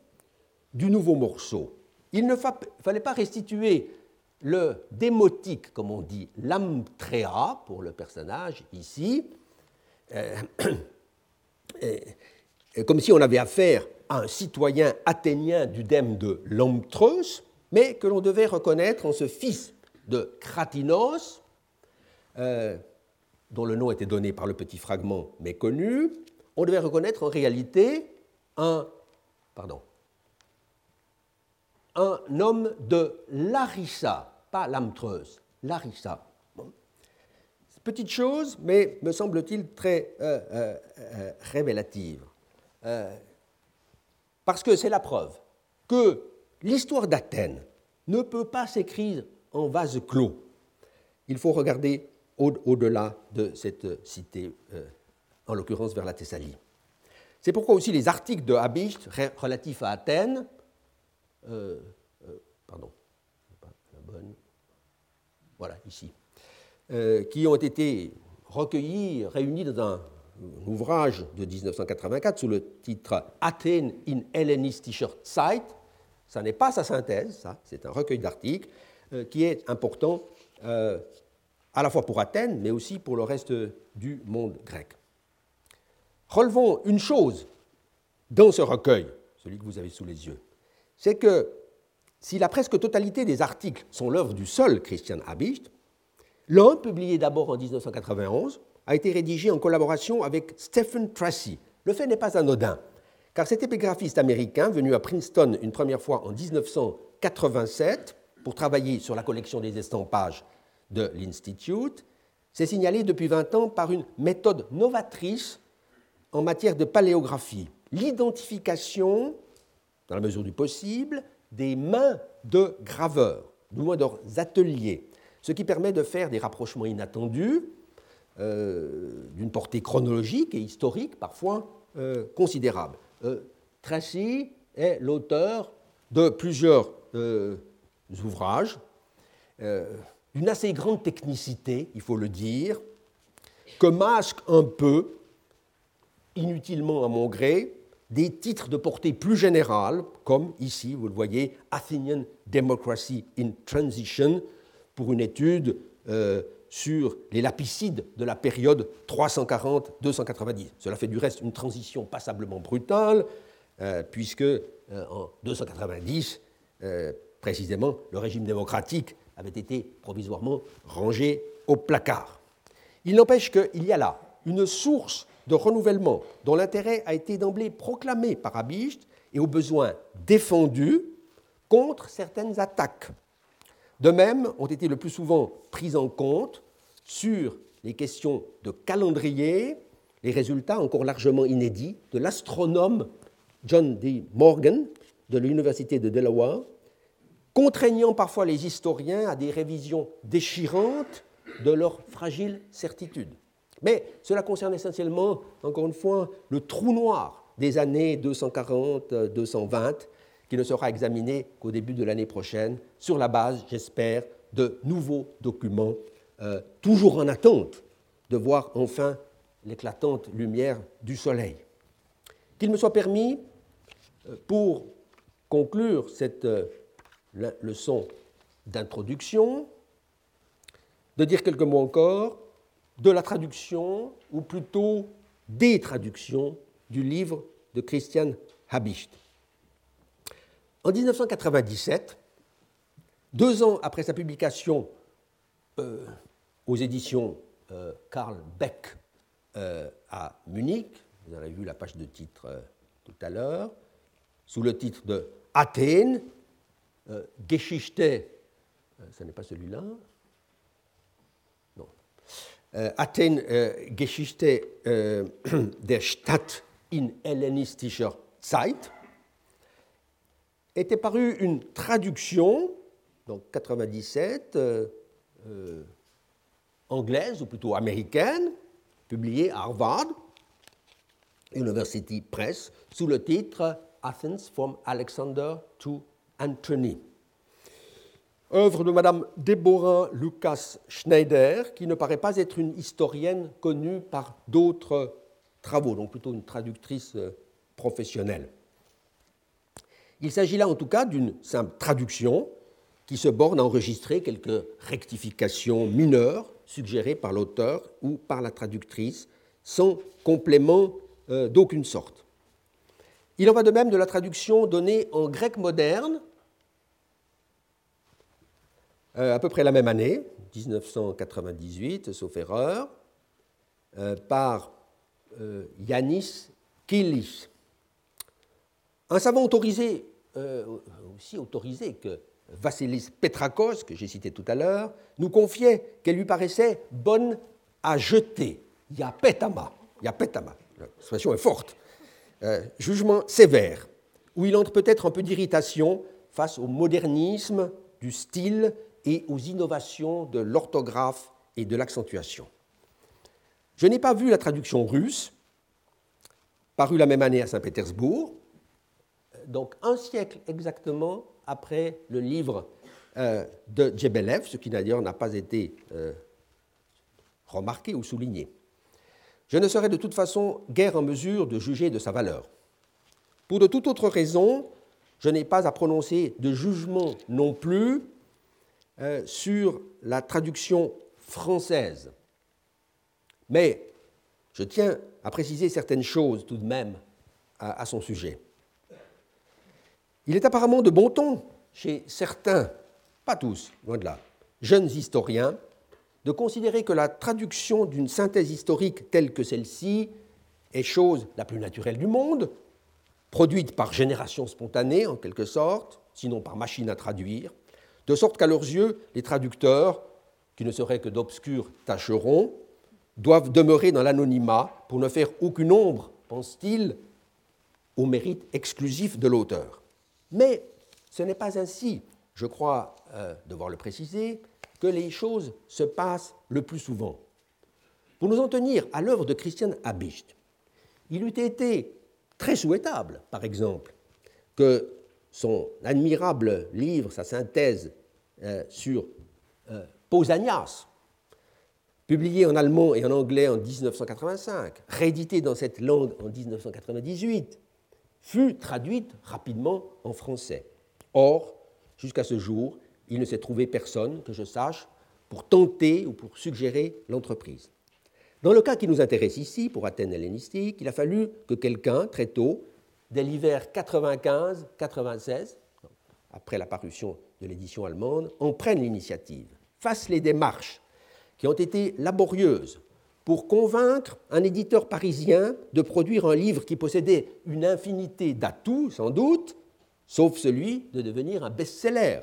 du nouveau morceau, il ne fallait pas restituer le démotique, comme on dit, l'amtrea pour le personnage ici, euh, comme si on avait affaire à un citoyen athénien du dème de Lamptreus, mais que l'on devait reconnaître en ce fils de Kratinos, euh, dont le nom était donné par le petit fragment méconnu, on devait reconnaître en réalité un, pardon, un homme de Larissa, pas Lamtreuse, Larissa. Petite chose, mais me semble-t-il très euh, euh, révélative. parce que c'est la preuve que l'histoire d'Athènes ne peut pas s'écrire en vase clos. Il faut regarder au-delà de cette cité, euh, en l'occurrence vers la Thessalie. C'est pourquoi aussi les articles de Habicht relatifs à Athènes, euh, euh, pardon, la bonne, voilà, ici, qui ont été recueillis, réunis dans un, ouvrage de 1984 sous le titre Athènes in Hellenistischer Zeit. Ça n'est pas sa synthèse, ça, c'est un recueil d'articles qui est important à la fois pour Athènes, mais aussi pour le reste du monde grec. Relevons une chose dans ce recueil, celui que vous avez sous les yeux, c'est que si la presque totalité des articles sont l'œuvre du seul Christian Habicht, l'un, publié d'abord en 1991, a été rédigé en collaboration avec Stephen Tracy. Le fait n'est pas anodin, car cet épigraphiste américain, venu à Princeton une première fois en 1987 pour travailler sur la collection des estampages de l'Institute, s'est signalé depuis 20 ans par une méthode novatrice en matière de paléographie, l'identification, dans la mesure du possible, des mains de graveurs, du moins leurs ateliers, ce qui permet de faire des rapprochements inattendus, euh, d'une portée chronologique et historique parfois euh, considérable. Euh, Tracy est l'auteur de plusieurs ouvrages. D'une assez grande technicité, il faut le dire, que masque un peu, inutilement à mon gré, des titres de portée plus générale, comme ici, vous le voyez, Athenian Democracy in Transition, pour une étude euh, sur les lapicides de la période 340-290. Cela fait du reste une transition passablement brutale, euh, puisque euh, en 290, précisément, le régime démocratique avait été provisoirement rangé au placard. Il n'empêche qu'il y a là une source de renouvellement dont l'intérêt a été d'emblée proclamé par Abicht et au besoin défendu contre certaines attaques. De même, ont été le plus souvent prises en compte sur les questions de calendrier les résultats encore largement inédits de l'astronome John D. Morgan de l'Université de Delaware, contraignant parfois les historiens à des révisions déchirantes de leurs fragiles certitudes. Mais cela concerne essentiellement, encore une fois, le trou noir des années 240-220, qui ne sera examiné qu'au début de l'année prochaine, sur la base, j'espère, de nouveaux documents, euh, toujours en attente de voir enfin l'éclatante lumière du soleil. Qu'il me soit permis, euh, pour conclure cette euh, leçon d'introduction, de dire quelques mots encore de la traduction, ou plutôt des traductions, du livre de Christian Habicht. En 1997, deux ans après sa publication aux éditions euh, Karl Beck euh, à Munich, vous avez vu la page de titre tout à l'heure, sous le titre de Athènes, euh, Geschichte, euh, ce n'est pas celui-là, non, euh, Athen Geschichte der Stadt in hellenistischer Zeit, était parue une traduction, donc 97, anglaise ou plutôt américaine, publiée à Harvard University Press, sous le titre Athens from Alexander to Anthony. Œuvre de Madame Deborah Lucas Schneider, qui ne paraît pas être une historienne connue par d'autres travaux, donc plutôt une traductrice euh, professionnelle. Il s'agit là en tout cas d'une simple traduction qui se borne à enregistrer quelques rectifications mineures suggérées par l'auteur ou par la traductrice, sans complément euh, d'aucune sorte. Il en va de même de la traduction donnée en grec moderne euh, à peu près la même année, 1998, sauf erreur, euh, par Yanis Kilis. Un savant autorisé, aussi autorisé que Vassilis Petrakos, que j'ai cité tout à l'heure, nous confiait qu'elle lui paraissait bonne à jeter. Yapetama, yapetama, l'expression est forte. jugement sévère, où il entre peut-être un peu d'irritation face au modernisme du style et aux innovations de l'orthographe et de l'accentuation. Je n'ai pas vu la traduction russe, parue la même année à Saint-Pétersbourg, donc un siècle exactement après le livre euh, de Djebelev, ce qui d'ailleurs n'a pas été euh, remarqué ou souligné. Je ne serai de toute façon guère en mesure de juger de sa valeur. Pour de toute autre raison, je n'ai pas à prononcer de jugement non plus euh, sur la traduction française. Mais je tiens à préciser certaines choses tout de même à son sujet. Il est apparemment de bon ton chez certains, pas tous, loin de là, jeunes historiens, de considérer que la traduction d'une synthèse historique telle que celle-ci est chose la plus naturelle du monde, produite par génération spontanée en quelque sorte, sinon par machine à traduire, de sorte qu'à leurs yeux, les traducteurs, qui ne seraient que d'obscurs tâcherons, doivent demeurer dans l'anonymat pour ne faire aucune ombre, pense-t-il, au mérite exclusif de l'auteur. Mais ce n'est pas ainsi, je crois euh, devoir le préciser, que les choses se passent le plus souvent. Pour nous en tenir à l'œuvre de Christian Habicht, il eût été très souhaitable, par exemple, que son admirable livre, sa synthèse euh, sur euh, Pausanias, publié en allemand et en anglais en 1985, réédité dans cette langue en 1998, fut traduite rapidement en français. Or, jusqu'à ce jour, il ne s'est trouvé personne, que je sache, pour tenter ou pour suggérer l'entreprise. Dans le cas qui nous intéresse ici, pour Athènes hellénistique, il a fallu que quelqu'un, très tôt, dès l'hiver 95-96, après la parution de l'édition allemande, en prenne l'initiative, fasse les démarches qui ont été laborieuses pour convaincre un éditeur parisien de produire un livre qui possédait une infinité d'atouts, sans doute, sauf celui de devenir un best-seller.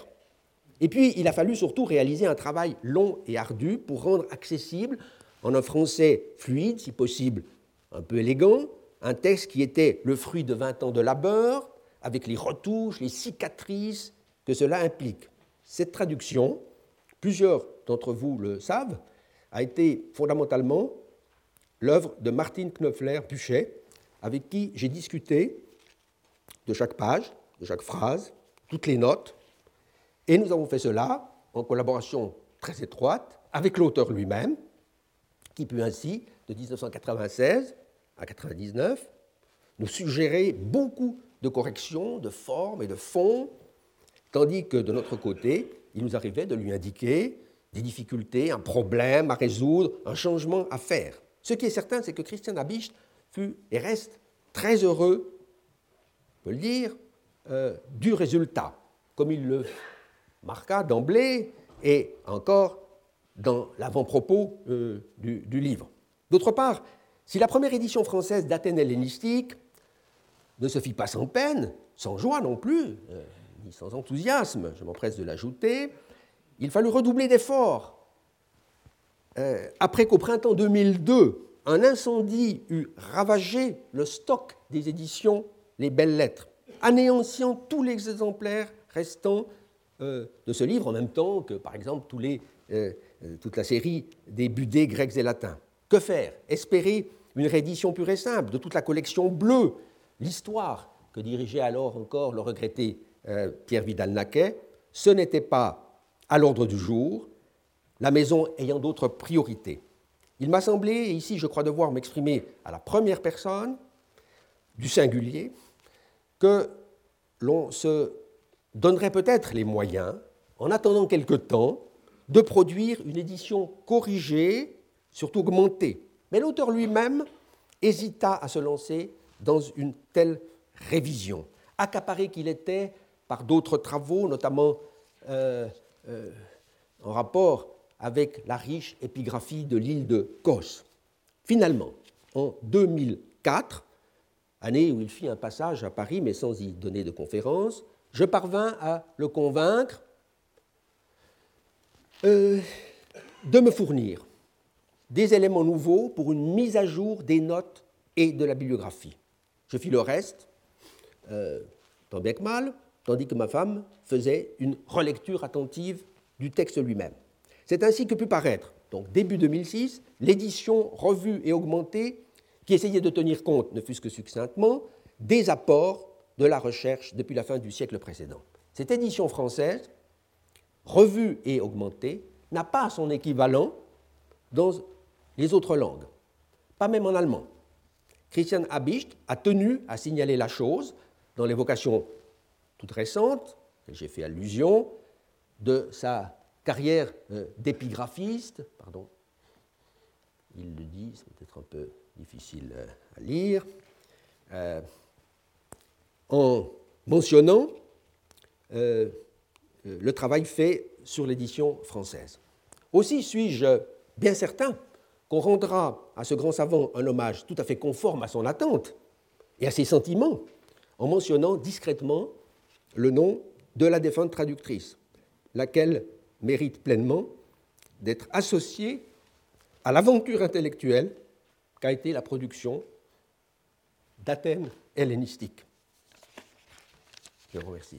Et puis, il a fallu surtout réaliser un travail long et ardu pour rendre accessible, en un français fluide, si possible un peu élégant, un texte qui était le fruit de 20 ans de labeur, avec les retouches, les cicatrices que cela implique. Cette traduction, plusieurs d'entre vous le savent, a été fondamentalement l'œuvre de Martine Knöpfler-Buchet, avec qui j'ai discuté de chaque page, de chaque phrase, toutes les notes, et nous avons fait cela en collaboration très étroite avec l'auteur lui-même, qui peut ainsi, de 1996 à 1999, nous suggérer beaucoup de corrections, de forme et de fond, tandis que de notre côté, il nous arrivait de lui indiquer des difficultés, un problème à résoudre, un changement à faire. Ce qui est certain, c'est que Christian Habicht fut et reste très heureux, on peut le dire, euh, du résultat, comme il le marqua d'emblée et encore dans l'avant-propos euh, du, livre. D'autre part, si la première édition française d'Athènes hellénistique ne se fit pas sans peine, sans joie non plus, euh, ni sans enthousiasme, je m'empresse de l'ajouter, il fallut redoubler d'efforts. Euh, après qu'au printemps 2002, un incendie eut ravagé le stock des éditions Les Belles Lettres, anéantissant tous les exemplaires restants euh, de ce livre, en même temps que, par exemple, euh, toute la série des budets grecs et latins. Que faire? Espérer une réédition pure et simple de toute la collection bleue, l'histoire que dirigeait alors encore le regretté Pierre Vidal-Naquet, ce n'était pas à l'ordre du jour, la maison ayant d'autres priorités. Il m'a semblé, et ici je crois devoir m'exprimer à la première personne, du singulier, que l'on se donnerait peut-être les moyens, en attendant quelque temps, de produire une édition corrigée, surtout augmentée. Mais l'auteur lui-même hésita à se lancer dans une telle révision, accaparé qu'il était par d'autres travaux, notamment euh, euh, en rapport avec la riche épigraphie de l'île de Kos. Finalement, en 2004, année où il fit un passage à Paris mais sans y donner de conférence, je parvins à le convaincre euh, de me fournir des éléments nouveaux pour une mise à jour des notes et de la bibliographie. Je fis le reste, euh, tant bien que mal, tandis que ma femme faisait une relecture attentive du texte lui-même. C'est ainsi que pu paraître, donc début 2006, l'édition revue et augmentée qui essayait de tenir compte, ne fût-ce que succinctement, des apports de la recherche depuis la fin du siècle précédent. Cette édition française, revue et augmentée, n'a pas son équivalent dans les autres langues, pas même en allemand. Christian Habicht a tenu à signaler la chose dans l'évocation toute récente, j'ai fait allusion, de sa carrière euh, d'épigraphiste, pardon, il le dit, c'est peut-être un peu difficile euh, à lire, euh, en mentionnant le travail fait sur l'édition française. Aussi suis-je bien certain qu'on rendra à ce grand savant un hommage tout à fait conforme à son attente et à ses sentiments en mentionnant discrètement le nom de la défunte traductrice, laquelle mérite pleinement d'être associée à l'aventure intellectuelle qu'a été la production d'Athènes hellénistiques. Je vous remercie.